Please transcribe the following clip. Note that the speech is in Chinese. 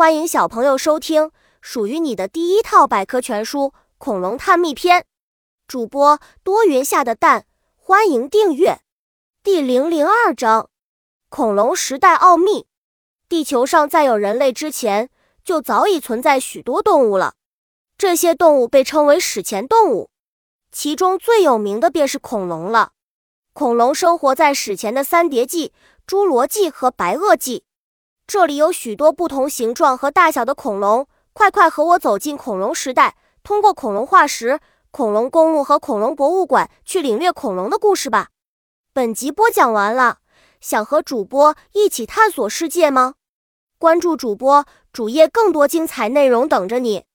欢迎小朋友收听属于你的第一套百科全书《恐龙探秘篇》。主播多云下的蛋，欢迎订阅。第零零二章：恐龙时代奥秘。地球上在有人类之前，就早已存在许多动物了。这些动物被称为史前动物，其中最有名的便是恐龙了。恐龙生活在史前的三叠纪、侏罗纪和白垩纪。这里有许多不同形状和大小的恐龙，快快和我走进恐龙时代，通过恐龙化石、恐龙公路和恐龙博物馆去领略恐龙的故事吧。本集播讲完了，想和主播一起探索世界吗？关注主播主页，更多精彩内容等着你。